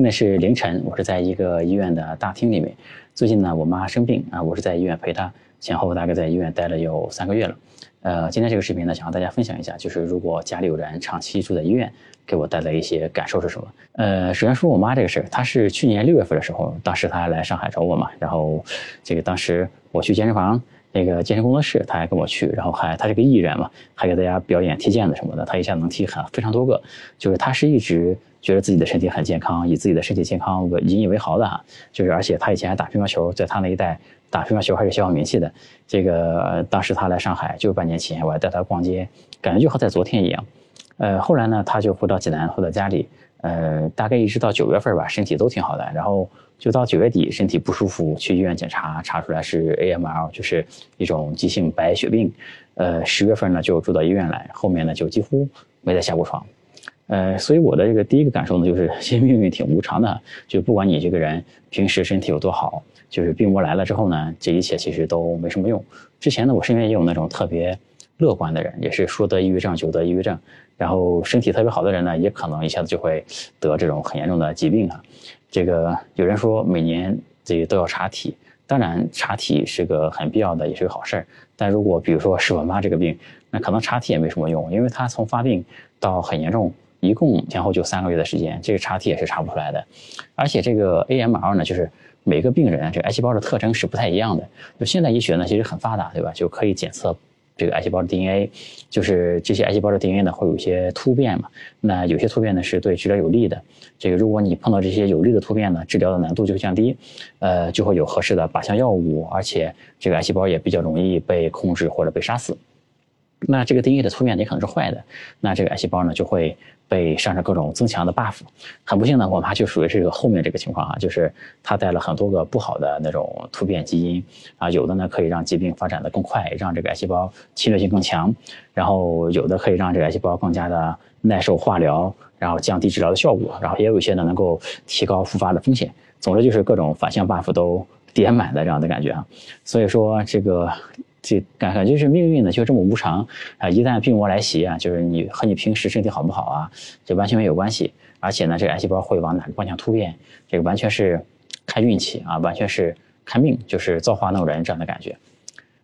现在是凌晨，我是在一个医院的大厅里面。最近呢，我妈生病啊，我是在医院陪她，前后大概在医院待了有三个月了。呃，今天这个视频呢，想和大家分享一下，就是如果家里有人长期住在医院，给我带来一些感受是什么？呃，首先说我妈这个事儿，她是去年六月份的时候，当时她来上海找我嘛，然后这个当时我去健身房。那个健身工作室，他还跟我去，然后还他是个艺人嘛，还给大家表演踢毽子什么的，他一下能踢很非常多个，就是他是一直觉得自己的身体很健康，以自己的身体健康为引以为豪的哈，就是而且他以前还打乒乓球，在他那一代打乒乓球还是小有名气的。这个当时他来上海就半年前，我还带他逛街，感觉就和在昨天一样。呃，后来呢，他就回到济南，回到家里，呃，大概一直到九月份吧，身体都挺好的，然后。就到九月底，身体不舒服，去医院检查，查出来是 AML，就是一种急性白血病。呃，十月份呢就住到医院来，后面呢就几乎没再下过床。呃，所以我的这个第一个感受呢，就是 其实命运挺无常的。就不管你这个人平时身体有多好，就是病魔来了之后呢，这一切其实都没什么用。之前呢，我身边也有那种特别乐观的人，也是说得抑郁症就得抑郁症。然后身体特别好的人呢，也可能一下子就会得这种很严重的疾病啊。这个有人说每年这个都要查体，当然查体是个很必要的，也是个好事儿。但如果比如说是我妈这个病，那可能查体也没什么用，因为她从发病到很严重，一共前后就三个月的时间，这个查体也是查不出来的。而且这个 AML 呢，就是每个病人这个癌细胞的特征是不太一样的。就现代医学呢，其实很发达，对吧？就可以检测。这个癌细胞的 DNA，就是这些癌细胞的 DNA 呢，会有一些突变嘛？那有些突变呢是对治疗有利的。这个如果你碰到这些有利的突变呢，治疗的难度就会降低，呃，就会有合适的靶向药物，而且这个癌细胞也比较容易被控制或者被杀死。那这个 DNA 的突变也可能是坏的，那这个癌细胞呢就会。被上上各种增强的 buff，很不幸呢，我妈就属于这个后面这个情况啊，就是她带了很多个不好的那种突变基因啊，有的呢可以让疾病发展的更快，让这个癌细胞侵略性更强，然后有的可以让这个癌细胞更加的耐受化疗，然后降低治疗的效果，然后也有一些呢能够提高复发的风险。总之就是各种反向 buff 都点满的这样的感觉啊，所以说这个。这感感觉是命运呢，就这么无常啊！一旦病魔来袭啊，就是你和你平时身体好不好啊，这完全没有关系。而且呢，这个癌细胞会往哪个方向突变，这个完全是看运气啊，完全是看命，就是造化弄人这样的感觉。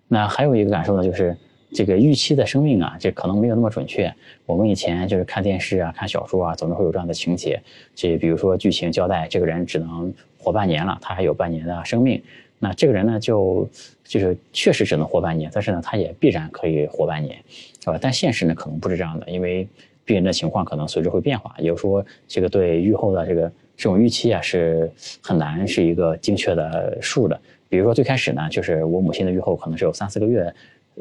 那还有一个感受呢，就是这个预期的生命啊，这可能没有那么准确。我们以前就是看电视啊、看小说啊，总是会有这样的情节，这比如说剧情交代，这个人只能活半年了，他还有半年的生命。那这个人呢，就就是确实只能活半年，但是呢，它也必然可以活半年，是吧？但现实呢，可能不是这样的，因为病人的情况可能随之会变化。也就是说，这个对预后的这个这种预期啊，是很难是一个精确的数的。比如说最开始呢，就是我母亲的预后可能是有三四个月，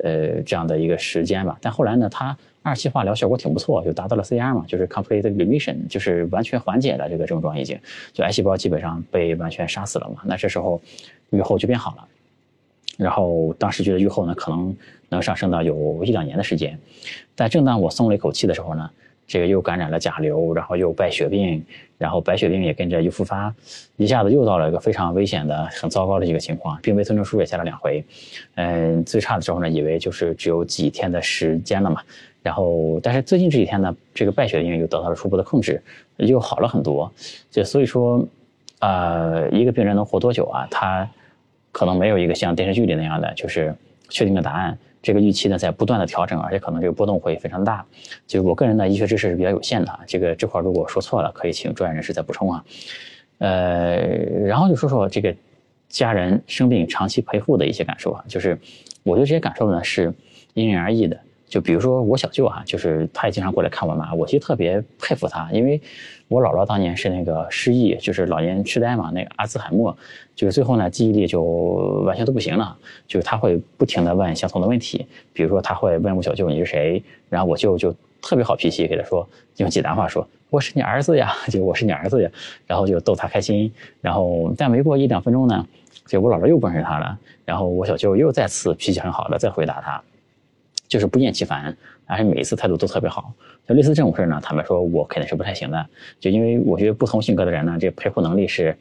呃，这样的一个时间吧。但后来呢，她二期化疗效果挺不错，就达到了 CR 嘛，就是 complete remission，就是完全缓解了这个症状，已经就癌细胞基本上被完全杀死了嘛。那这时候。愈后就变好了，然后当时觉得愈后呢可能能上升到有一两年的时间，但正当我松了一口气的时候呢，这个又感染了甲流，然后又败血病，然后白血病也跟着又复发，一下子又到了一个非常危险的、很糟糕的一个情况，病危通知书也下了两回，嗯，最差的时候呢，以为就是只有几天的时间了嘛，然后但是最近这几天呢，这个败血病又得到了初步的控制，又好了很多，就所以说。呃，一个病人能活多久啊？他可能没有一个像电视剧里那样的，就是确定的答案。这个预期呢，在不断的调整，而且可能这个波动会非常大。就是我个人的医学知识是比较有限的，这个这块如果说错了，可以请专业人士再补充啊。呃，然后就说说这个家人生病长期陪护的一些感受啊，就是我觉得这些感受呢是因人而异的。就比如说我小舅哈，就是他也经常过来看我妈，我其实特别佩服他，因为我姥姥当年是那个失忆，就是老年痴呆嘛，那个阿兹海默，就是最后呢记忆力就完全都不行了，就是他会不停的问相同的问题，比如说他会问我小舅你是谁，然后我舅就特别好脾气给他说，用济南话说我是你儿子呀，就我是你儿子呀，然后就逗他开心，然后但没过一两分钟呢，就我姥姥又不认识他了，然后我小舅又再次脾气很好的再回答他。就是不厌其烦，而且每一次态度都特别好。就类似这种事呢，坦白说，我肯定是不太行的。就因为我觉得不同性格的人呢，这陪护能力是，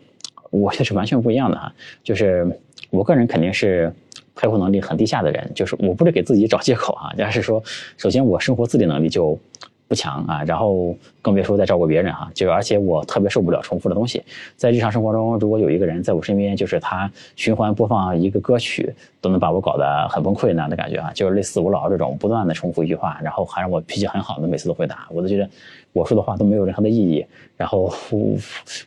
我觉得是完全不一样的哈。就是我个人肯定是陪护能力很低下的人，就是我不是给自己找借口啊，而是说，首先我生活自理能力就不强啊，然后更别说再照顾别人哈，就而且我特别受不了重复的东西，在日常生活中，如果有一个人在我身边，就是他循环播放一个歌曲，都能把我搞得很崩溃那样的感觉啊，就是类似我姥这种不断的重复一句话，然后还让我脾气很好的每次都回答，我都觉得我说的话都没有任何的意义，然后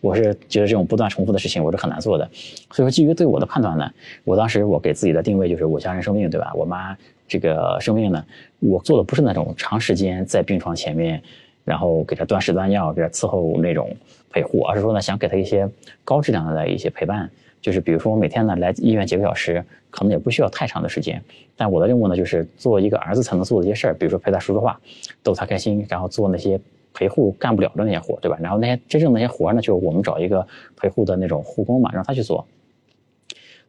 我是觉得这种不断重复的事情我是很难做的，所以说基于对我的判断呢，我当时我给自己的定位就是我家人生病对吧，我妈。这个生病呢，我做的不是那种长时间在病床前面，然后给他端食端药，给他伺候那种陪护，而是说呢，想给他一些高质量的一些陪伴。就是比如说，我每天呢来医院几个小时，可能也不需要太长的时间。但我的任务呢，就是做一个儿子才能做的一些事儿，比如说陪他说说话，逗他开心，然后做那些陪护干不了的那些活，对吧？然后那些真正那些活呢，就是我们找一个陪护的那种护工嘛，让他去做。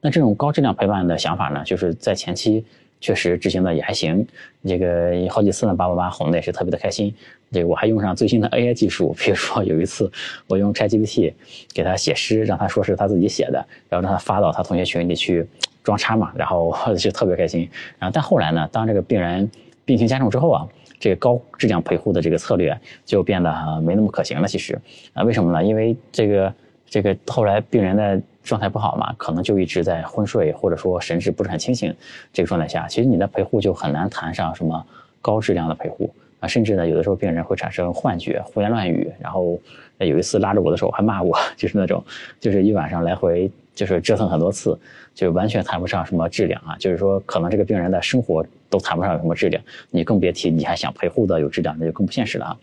那这种高质量陪伴的想法呢，就是在前期。确实执行的也还行，这个好几次呢，把我妈哄的也是特别的开心。这个我还用上最新的 AI 技术，比如说有一次我用 ChatGPT 给他写诗，让他说是他自己写的，然后让他发到他同学群里去装叉嘛，然后就特别开心。然后但后来呢，当这个病人病情加重之后啊，这个高质量陪护的这个策略就变得没那么可行了。其实啊，为什么呢？因为这个这个后来病人的。状态不好嘛，可能就一直在昏睡，或者说神志不是很清醒，这个状态下，其实你的陪护就很难谈上什么高质量的陪护啊，甚至呢，有的时候病人会产生幻觉、胡言乱语，然后有一次拉着我的手还骂我，就是那种，就是一晚上来回。就是折腾很多次，就完全谈不上什么质量啊。就是说，可能这个病人的生活都谈不上什么质量，你更别提你还想陪护的有质量，那就更不现实了啊。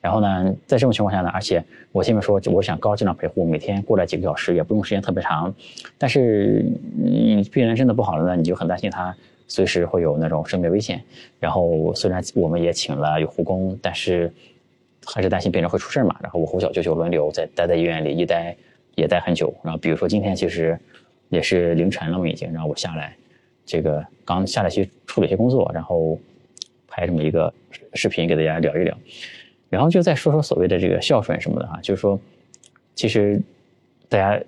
然后呢，在这种情况下呢，而且我前面说，我想高质量陪护，每天过来几个小时，也不用时间特别长。但是，你病人真的不好了呢，你就很担心他随时会有那种生命危险。然后，虽然我们也请了有护工，但是还是担心病人会出事嘛。然后我胡小舅舅轮流在待在医院里一待。也待很久，然后比如说今天其实也是凌晨了嘛，已经，然后我下来，这个刚下来去处理一些工作，然后拍这么一个视频给大家聊一聊，然后就再说说所谓的这个孝顺什么的哈，就是说，其实大家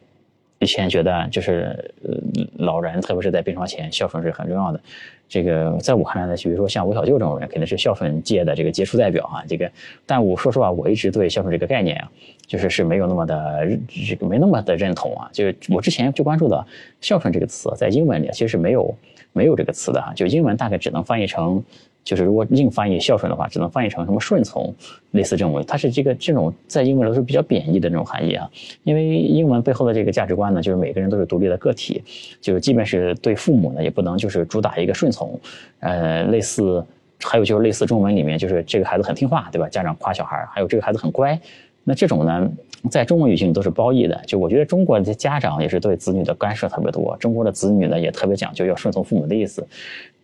以前觉得就是呃老人特别是在病床前孝顺是很重要的。这个在我看来呢，比如说像吴小舅这种人，肯定是孝顺界的这个杰出代表啊。这个，但我说实话，我一直对孝顺这个概念啊，就是是没有那么的这个没那么的认同啊。就是我之前就关注的孝顺这个词，在英文里其实是没有没有这个词的哈，就英文大概只能翻译成。就是如果硬翻译孝顺的话，只能翻译成什么顺从，类似这种，它是这个这种在英文都是比较贬义的那种含义啊。因为英文背后的这个价值观呢，就是每个人都是独立的个体，就是即便是对父母呢，也不能就是主打一个顺从。呃，类似还有就是类似中文里面，就是这个孩子很听话，对吧？家长夸小孩，还有这个孩子很乖。那这种呢，在中文语境都是褒义的。就我觉得中国的家长也是对子女的干涉特别多，中国的子女呢也特别讲究要顺从父母的意思。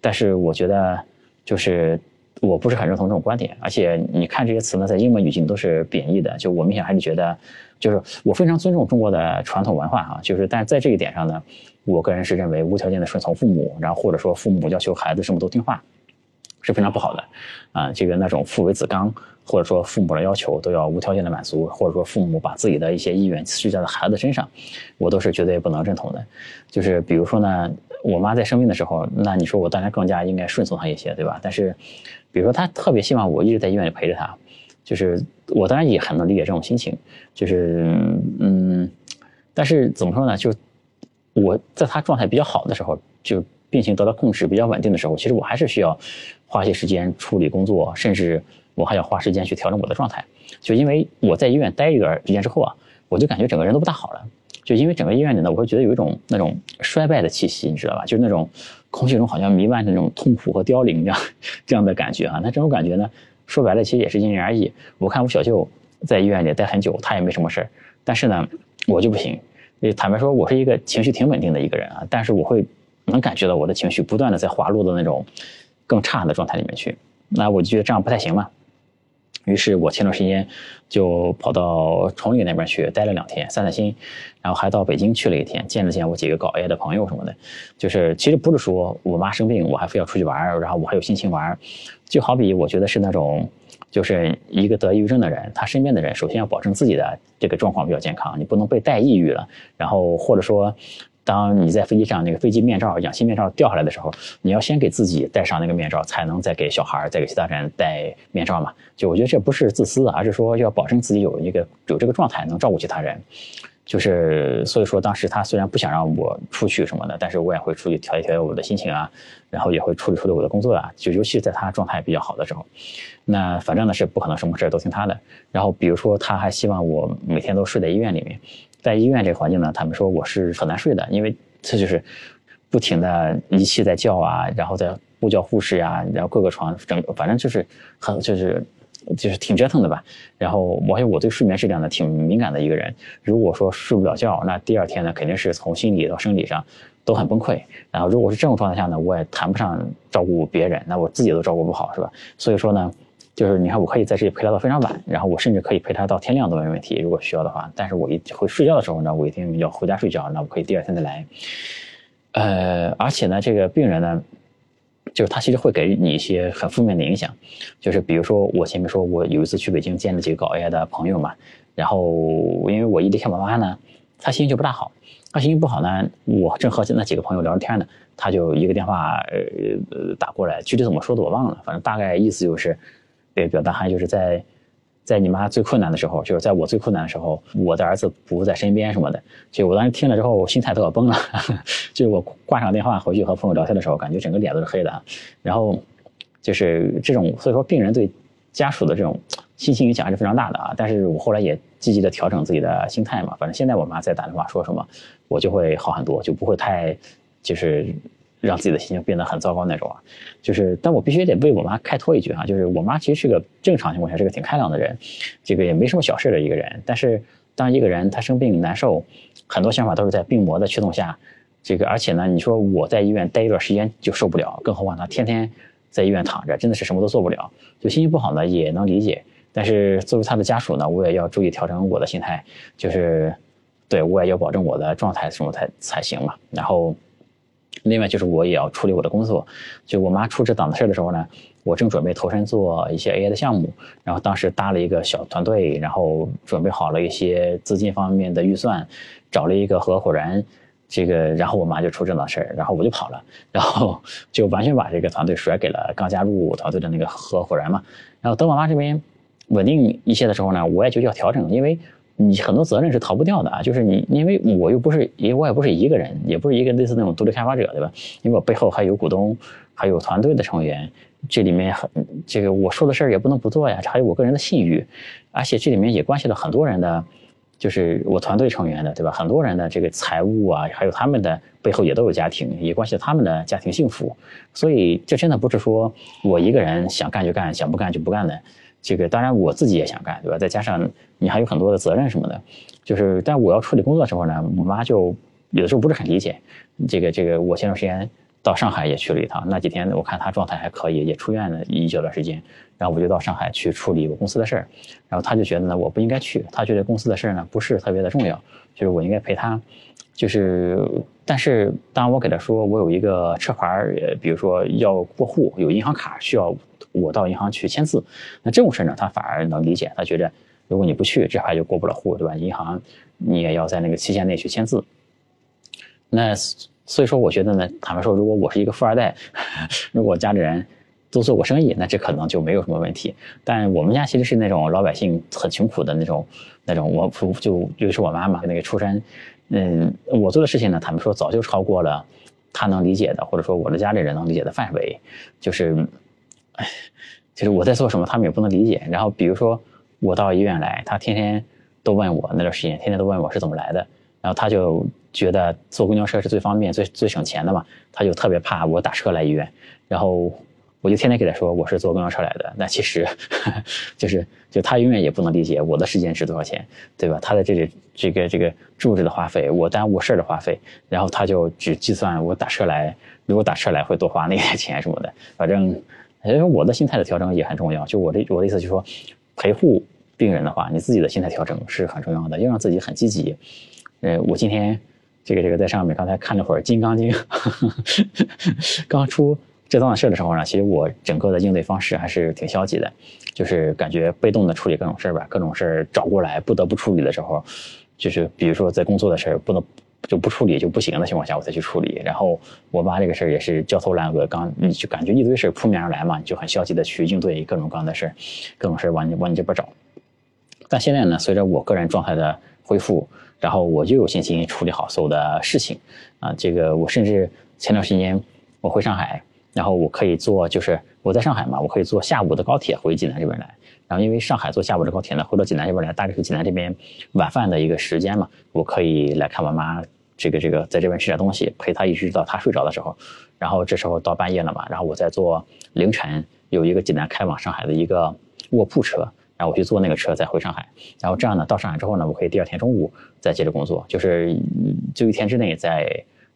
但是我觉得。就是我不是很认同这种观点，而且你看这些词呢，在英文语境都是贬义的。就我明显还是觉得，就是我非常尊重中国的传统文化啊，就是但是在这一点上呢，我个人是认为无条件的顺从父母，然后或者说父母要求孩子什么都听话，是非常不好的。啊，这个那种父为子纲，或者说父母的要求都要无条件的满足，或者说父母把自己的一些意愿施加在孩子身上，我都是绝对不能认同的。就是比如说呢。我妈在生病的时候，那你说我当然更加应该顺从她一些，对吧？但是，比如说她特别希望我一直在医院里陪着她，就是我当然也很能理解这种心情，就是嗯，但是怎么说呢？就我在她状态比较好的时候，就病情得到控制比较稳定的时候，其实我还是需要花些时间处理工作，甚至我还要花时间去调整我的状态。就因为我在医院待一段时间之后啊，我就感觉整个人都不大好了。就因为整个医院里呢，我会觉得有一种那种衰败的气息，你知道吧？就是那种空气中好像弥漫着那种痛苦和凋零这样这样的感觉啊。那这种感觉呢，说白了其实也是因人而异。我看我小舅在医院里待很久，他也没什么事，但是呢，我就不行。坦白说，我是一个情绪挺稳定的一个人啊，但是我会能感觉到我的情绪不断的在滑落到那种更差的状态里面去。那我就觉得这样不太行嘛。于是我前段时间就跑到崇礼那边去待了两天，散散心，然后还到北京去了一天，见了见我几个搞 AI 的朋友什么的。就是其实不是说我妈生病，我还非要出去玩，然后我还有心情玩。就好比我觉得是那种，就是一个得抑郁症的人，他身边的人首先要保证自己的这个状况比较健康，你不能被带抑郁了，然后或者说。当你在飞机上那个飞机面罩、氧气面罩掉下来的时候，你要先给自己戴上那个面罩，才能再给小孩、再给其他人戴面罩嘛。就我觉得这不是自私，而是说要保证自己有一个有这个状态，能照顾其他人。就是所以说，当时他虽然不想让我出去什么的，但是我也会出去调节调节我的心情啊，然后也会处理处理我的工作啊。就尤其在他状态比较好的时候，那反正呢是不可能什么事都听他的。然后比如说他还希望我每天都睡在医院里面。在医院这个环境呢，他们说我是很难睡的，因为这就是不停的仪器在叫啊，然后在呼叫护士呀，然后各个床整，反正就是很就是就是挺折腾的吧。然后而且我对睡眠质量呢挺敏感的一个人，如果说睡不了觉，那第二天呢肯定是从心理到生理上都很崩溃。然后如果是这种状态下呢，我也谈不上照顾别人，那我自己都照顾不好，是吧？所以说呢。就是你看，我可以在这里陪他到非常晚，然后我甚至可以陪他到天亮都没问题，如果需要的话。但是我一会睡觉的时候呢，我一定要回家睡觉，那我可以第二天再来。呃，而且呢，这个病人呢，就是他其实会给你一些很负面的影响，就是比如说我前面说我有一次去北京见了几个搞 AI 的朋友嘛，然后因为我一离开我妈呢，他心情就不大好，他心情不好呢，我正和那几个朋友聊着天呢，他就一个电话呃打过来，具体怎么说的我忘了，反正大概意思就是。对，表达含义就是在，在你妈最困难的时候，就是在我最困难的时候，我的儿子不在身边什么的。就我当时听了之后，心态都要崩了。就是我挂上电话回去和朋友聊天的时候，感觉整个脸都是黑的。然后就是这种，所以说病人对家属的这种心情影响还是非常大的啊。但是我后来也积极的调整自己的心态嘛。反正现在我妈再打电话说什么，我就会好很多，就不会太就是。让自己的心情变得很糟糕那种啊，就是，但我必须得为我妈开脱一句啊，就是我妈其实是个正常情况下是个挺开朗的人，这个也没什么小事的一个人。但是当一个人他生病难受，很多想法都是在病魔的驱动下，这个而且呢，你说我在医院待一段时间就受不了，更何况他天天在医院躺着，真的是什么都做不了，就心情不好呢也能理解。但是作为他的家属呢，我也要注意调整我的心态，就是对我也要保证我的状态什么才才行嘛，然后。另外就是我也要处理我的工作，就我妈出这档子事的时候呢，我正准备投身做一些 AI 的项目，然后当时搭了一个小团队，然后准备好了一些资金方面的预算，找了一个合伙人，这个然后我妈就出这档事儿，然后我就跑了，然后就完全把这个团队甩给了刚加入团队的那个合伙人嘛，然后等我妈这边稳定一些的时候呢，我也就要调整，因为。你很多责任是逃不掉的啊，就是你，因为我又不是，因为我也不是一个人，也不是一个类似那种独立开发者，对吧？因为我背后还有股东，还有团队的成员，这里面很这个我说的事儿也不能不做呀，还有我个人的信誉，而且这里面也关系到很多人的，就是我团队成员的，对吧？很多人的这个财务啊，还有他们的背后也都有家庭，也关系到他们的家庭幸福，所以这真的不是说我一个人想干就干，想不干就不干的。这个当然我自己也想干，对吧？再加上你还有很多的责任什么的，就是，但我要处理工作的时候呢，我妈就有的时候不是很理解。这个这个，我前段时间到上海也去了一趟，那几天我看她状态还可以，也出院了一小段时间，然后我就到上海去处理我公司的事儿，然后她就觉得呢我不应该去，她觉得公司的事儿呢不是特别的重要，就是我应该陪她。就是，但是当我给他说我有一个车牌呃，比如说要过户，有银行卡需要我到银行去签字，那这种事呢，他反而能理解。他觉得如果你不去，这牌就过不了户，对吧？银行你也要在那个期限内去签字。那所以说，我觉得呢，坦白说，如果我是一个富二代，如果家里人都做过生意，那这可能就没有什么问题。但我们家其实是那种老百姓很穷苦的那种那种，我就尤其是我妈妈那个出身。嗯，我做的事情呢，他们说早就超过了他能理解的，或者说我的家里人能理解的范围。就是，哎，就是我在做什么，他们也不能理解。然后比如说我到医院来，他天天都问我那段时间，天天都问我是怎么来的。然后他就觉得坐公交车是最方便、最最省钱的嘛，他就特别怕我打车来医院。然后。我就天天给他说我是坐公交车来的，那其实 就是就他永远也不能理解我的时间值多少钱，对吧？他在这里这个这个住着的花费，我耽误事儿的花费，然后他就只计算我打车来，如果打车来会多花那些 钱什么的。反正，因为我的心态的调整也很重要。就我的我的意思就是说，陪护病人的话，你自己的心态调整是很重要的，要让自己很积极。呃，我今天这个这个在上面刚才看了会儿《金刚经》，刚出。这档子事的时候呢，其实我整个的应对方式还是挺消极的，就是感觉被动的处理各种事儿吧，各种事儿找过来不得不处理的时候，就是比如说在工作的事儿不能就不处理就不行的情况下，我再去处理。然后我妈这个事儿也是焦头烂额，刚你就感觉一堆事儿扑面而来嘛，你就很消极的去应对各种各样的事儿，各种事儿往你往你这边找。但现在呢，随着我个人状态的恢复，然后我就有信心处理好所有的事情啊。这个我甚至前段时间我回上海，然后我可以坐，就是我在上海嘛，我可以坐下午的高铁回济南这边来。然后因为上海坐下午的高铁呢，回到济南这边来，大概是济南这边晚饭的一个时间嘛，我可以来看我妈，这个这个在这边吃点东西，陪她一直到她睡着的时候，然后这时候到半夜了嘛，然后我再坐凌晨有一个济南开往上海的一个卧铺车，然后我去坐那个车再回上海，然后这样呢到上海之后呢，我可以第二天中午再接着工作，就是就一天之内在。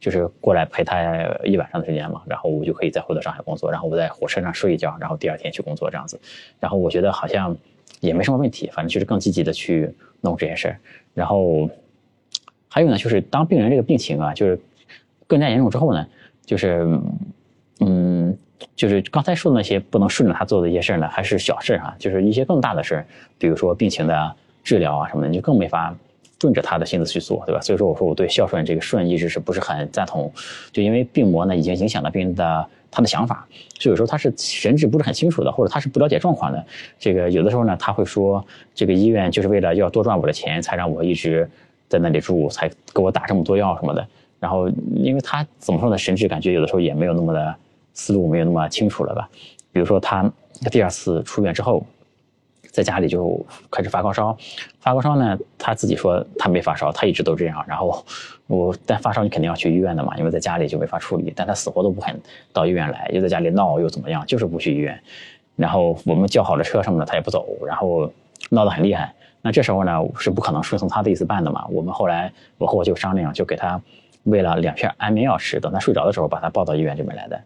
就是过来陪他一晚上的时间嘛，然后我就可以再回到上海工作，然后我在火车上睡一觉，然后第二天去工作这样子，然后我觉得好像也没什么问题，反正就是更积极的去弄这件事儿。然后还有呢，就是当病人这个病情啊，就是更加严重之后呢，就是嗯，就是刚才说的那些不能顺着他做的一些事儿呢，还是小事啊，就是一些更大的事儿，比如说病情的治疗啊什么的，就更没法。顺着他的心思去做，对吧？所以说，我说我对孝顺这个顺一直是不是很赞同？就因为病魔呢，已经影响了病人的他的想法，所以有时候他是神志不是很清楚的，或者他是不了解状况的。这个有的时候呢，他会说，这个医院就是为了要多赚我的钱，才让我一直在那里住，才给我打这么多药什么的。然后，因为他怎么说呢，神志感觉有的时候也没有那么的思路没有那么清楚了吧？比如说他第二次出院之后。在家里就开始发高烧，发高烧呢，他自己说他没发烧，他一直都这样。然后我但发烧你肯定要去医院的嘛，因为在家里就没法处理。但他死活都不肯到医院来，又在家里闹又怎么样，就是不去医院。然后我们叫好了车什么的，他也不走，然后闹得很厉害。那这时候呢是不可能顺从他的意思办的嘛。我们后来我和我就商量，就给他喂了两片安眠药吃，等他睡着的时候把他抱到医院这边来的。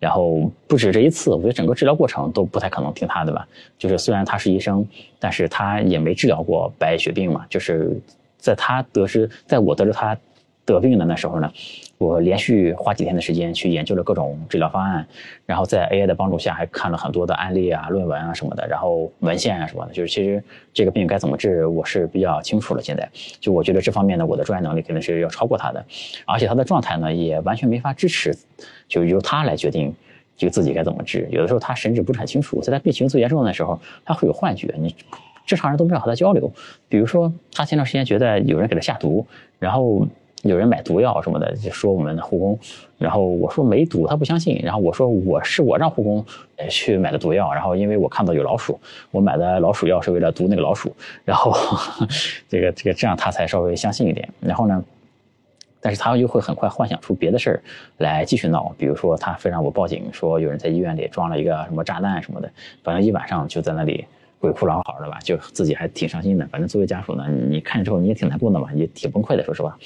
然后不止这一次，我觉得整个治疗过程都不太可能听他的吧。就是虽然他是医生，但是他也没治疗过白血病嘛。就是在他得知，在我得知他得病的那时候呢，我连续花几天的时间去研究了各种治疗方案，然后在 AI 的帮助下还看了很多的案例啊、论文啊什么的，然后文献啊什么的。就是其实这个病该怎么治，我是比较清楚了。现在就我觉得这方面呢，我的专业能力肯定是要超过他的，而且他的状态呢也完全没法支持。就由他来决定，就自己该怎么治。有的时候他神志不是很清楚，在他病情最严重的时候，他会有幻觉。你正常人都没法和他交流。比如说，他前段时间觉得有人给他下毒，然后有人买毒药什么的，就说我们的护工。然后我说没毒，他不相信。然后我说我是我让护工去买的毒药，然后因为我看到有老鼠，我买的老鼠药是为了毒那个老鼠。然后 这个这个这样他才稍微相信一点。然后呢？但是他又会很快幻想出别的事儿来继续闹，比如说他非让我报警，说有人在医院里装了一个什么炸弹什么的，反正一晚上就在那里鬼哭狼嚎的吧，就自己还挺伤心的。反正作为家属呢，你看之后你也挺难过的嘛，也挺崩溃的，说实话。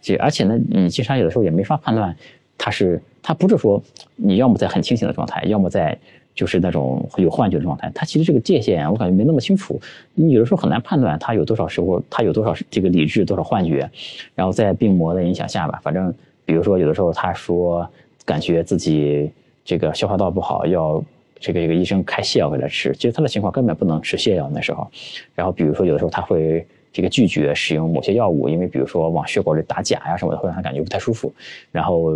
就而且呢，你经常有的时候也没法判断他是他不是说你要么在很清醒的状态，要么在。就是那种有幻觉的状态，他其实这个界限我感觉没那么清楚，你有的时候很难判断他有多少时候他有多少这个理智多少幻觉，然后在病魔的影响下吧，反正比如说有的时候他说感觉自己这个消化道不好，要这个一个医生开泻药给他吃，其实他的情况根本不能吃泻药那时候，然后比如说有的时候他会。这个拒绝使用某些药物，因为比如说往血管里打钾呀什么的，会让他感觉不太舒服。然后，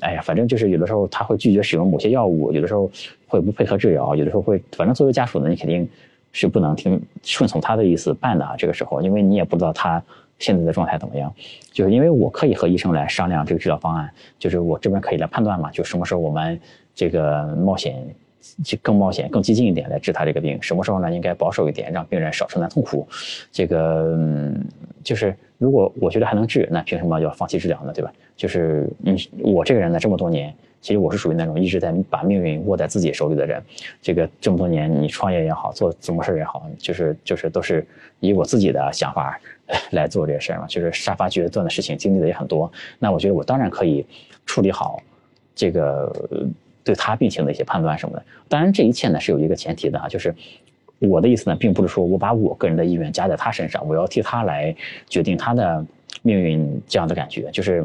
哎呀，反正就是有的时候他会拒绝使用某些药物，有的时候会不配合治疗，有的时候会，反正作为家属呢，你肯定是不能听顺从他的意思办的啊。这个时候，因为你也不知道他现在的状态怎么样，就是因为我可以和医生来商量这个治疗方案，就是我这边可以来判断嘛，就什么时候我们这个冒险。就更冒险、更激进一点来治他这个病，什么时候呢？应该保守一点，让病人少承担痛苦。这个嗯，就是如果我觉得还能治，那凭什么要放弃治疗呢？对吧？就是嗯，我这个人呢，这么多年，其实我是属于那种一直在把命运握在自己手里的人。这个这么多年，你创业也好，做什么事也好，就是就是都是以我自己的想法 来做这些事儿嘛。就是杀伐决断的事情经历的也很多，那我觉得我当然可以处理好这个。对他病情的一些判断什么的，当然这一切呢是有一个前提的啊，就是我的意思呢，并不是说我把我个人的意愿加在他身上，我要替他来决定他的命运这样的感觉，就是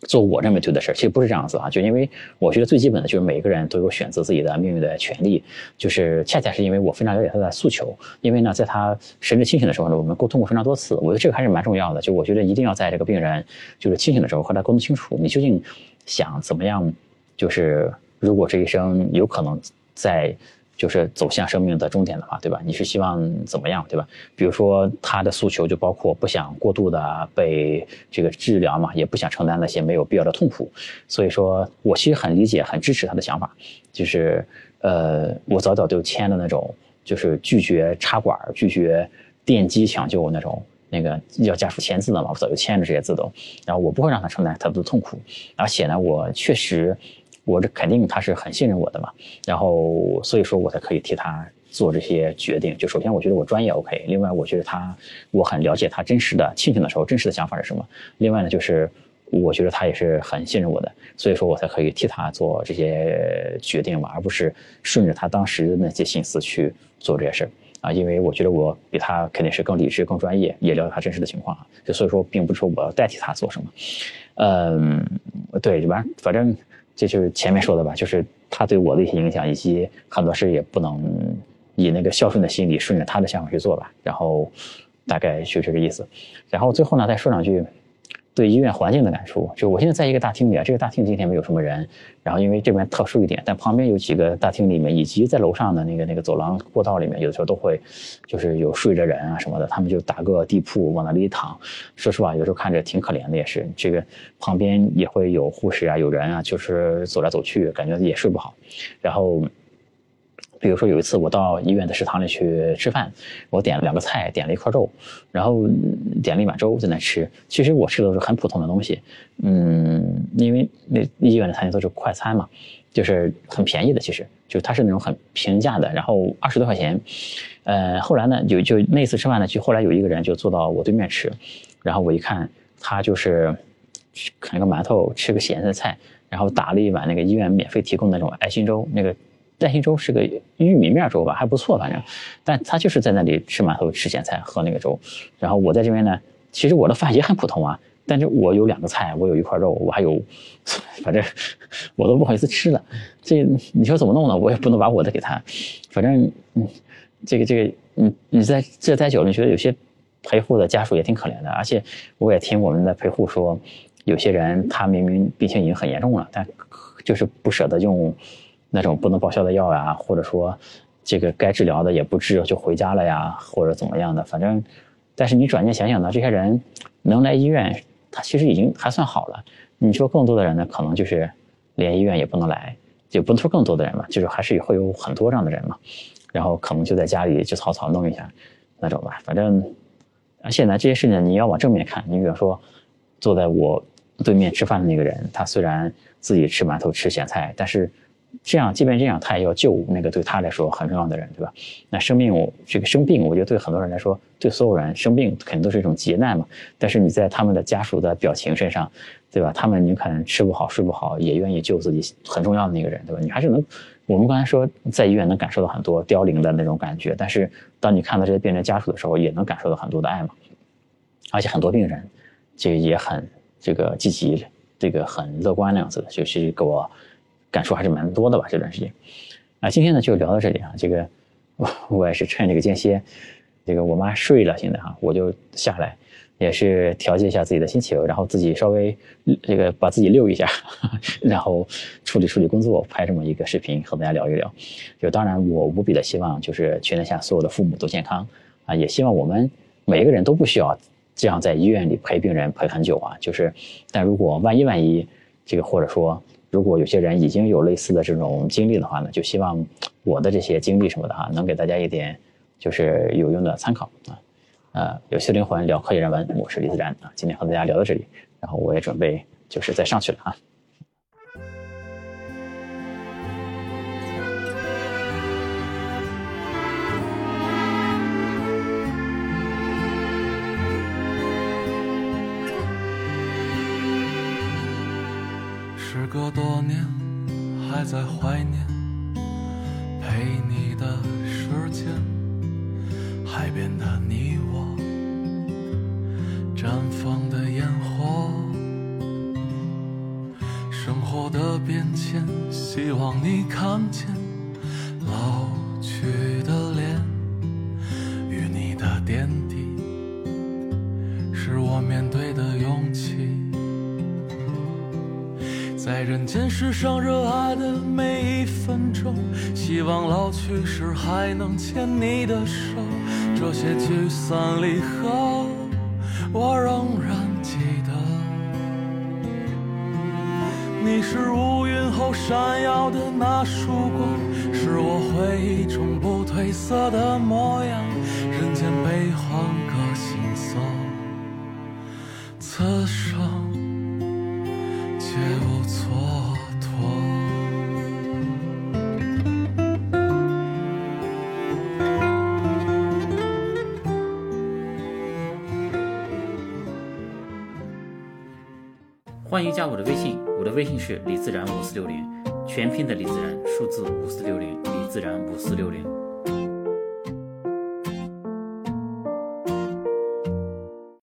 做我认为对的事儿，其实不是这样子啊，就因为我觉得最基本的就是每个人都有选择自己的命运的权利，就是恰恰是因为我非常了解他的诉求，因为呢，在他神志清醒的时候呢，我们沟通过非常多次，我觉得这个还是蛮重要的，就我觉得一定要在这个病人就是清醒的时候和他沟通清楚，你究竟想怎么样，就是如果这一生有可能在。就是走向生命的终点的话，对吧？你是希望怎么样，对吧？比如说他的诉求就包括不想过度的被这个治疗嘛，也不想承担那些没有必要的痛苦。所以说我其实很理解、很支持他的想法。就是呃，我早早就签了那种，就是拒绝插管、拒绝电击抢救那种，那个要家属签字的嘛，我早就签了这些字都。然后我不会让他承担太多的痛苦，而且呢，我确实。我这肯定他是很信任我的嘛，然后所以说我才可以替他做这些决定。就首先我觉得我专业 OK，另外我觉得他我很了解他真实的清醒的时候真实的想法是什么。另外呢，就是我觉得他也是很信任我的，所以说我才可以替他做这些决定嘛，而不是顺着他当时的那些心思去做这些事儿啊。因为我觉得我比他肯定是更理智、更专业，也了解他真实的情况啊。就所以说，并不是说我要代替他做什么。嗯，对，反正反正。这就是前面说的吧，就是他对我的一些影响，以及很多事也不能以那个孝顺的心理顺着他的想法去做吧。然后大概就这个意思。然后最后呢，再说两句。对医院环境的感触，就我现在在一个大厅里啊，这个大厅今天没有什么人，然后因为这边特殊一点，但旁边有几个大厅里面，以及在楼上的那个那个走廊过道里面，有的时候都会，就是有睡着人啊什么的，他们就打个地铺往那里一躺，说实话，有时候看着挺可怜的，也是这个旁边也会有护士啊，有人啊，就是走来走去，感觉也睡不好，然后。比如说有一次我到医院的食堂里去吃饭，我点了两个菜，点了一块肉，然后点了一碗粥在那吃。其实我吃的都是很普通的东西，嗯，因为那医院的餐厅都是快餐嘛，就是很便宜的。其实就它是那种很平价的，然后二十多块钱。呃，后来呢，就就那次吃饭呢，就后来有一个人就坐到我对面吃，然后我一看他就是啃个馒头，吃个咸的菜，然后打了一碗那个医院免费提供那种爱心粥，那个。爱心粥是个玉米面粥吧，还不错，反正，但他就是在那里吃馒头、吃咸菜、喝那个粥。然后我在这边呢，其实我的饭也很普通啊，但是我有两个菜，我有一块肉，我还有，反正 我都不好意思吃了。这你说怎么弄呢？我也不能把我的给他，反正，嗯，这个这个，你你在这待久了，你觉得有些陪护的家属也挺可怜的，而且我也听我们的陪护说，有些人他明明病情已经很严重了，但就是不舍得用。那种不能报销的药呀，或者说这个该治疗的也不治就回家了呀，或者怎么样的，反正，但是你转念想想呢，这些人能来医院，他其实已经还算好了。你说更多的人呢，可能就是连医院也不能来，就不能说更多的人吧，就是还是会有很多这样的人嘛。然后可能就在家里就草草弄一下那种吧。反正，而且呢，这些事情你要往正面看。你比如说，坐在我对面吃饭的那个人，他虽然自己吃馒头吃咸菜，但是。这样，即便这样，他也要救那个对他来说很重要的人，对吧？那生病，这个生病，我觉得对很多人来说，对所有人生病肯定都是一种劫难嘛。但是你在他们的家属的表情身上，对吧？他们你可能吃不好睡不好，也愿意救自己很重要的那个人，对吧？你还是能，我们刚才说在医院能感受到很多凋零的那种感觉，但是当你看到这些病人家属的时候，也能感受到很多的爱嘛。而且很多病人，这也很这个积极，这个很乐观那样子的，就是给我。感触还是蛮多的吧，这段时间，啊，今天呢就聊到这里啊。这个我我也是趁这个间歇，这个我妈睡了，现在哈，我就下来，也是调节一下自己的心情，然后自己稍微这个把自己溜一下，然后处理处理工作，拍这么一个视频和大家聊一聊。就当然我无比的希望就是全天下所有的父母都健康啊，也希望我们每一个人都不需要这样在医院里陪病人陪很久啊。就是，但如果万一万一这个或者说。如果有些人已经有类似的这种经历的话呢，就希望我的这些经历什么的哈，能给大家一点就是有用的参考啊。呃，有趣灵魂聊科技人文，我是李自然啊。今天和大家聊到这里，然后我也准备就是再上去了啊。隔多年，还在怀念陪你的时间，海边的你我，绽放的烟火。生活的变迁，希望你看见世上热爱的每一分钟，希望老去时还能牵你的手。这些聚散离合，我仍然记得。你是乌云后闪耀的那束光，是我回忆中不褪色的模样。人间悲欢欢迎加我的微信，我的微信是李自然五四六零，全拼的李自然，数字五四六零，李自然五四六零。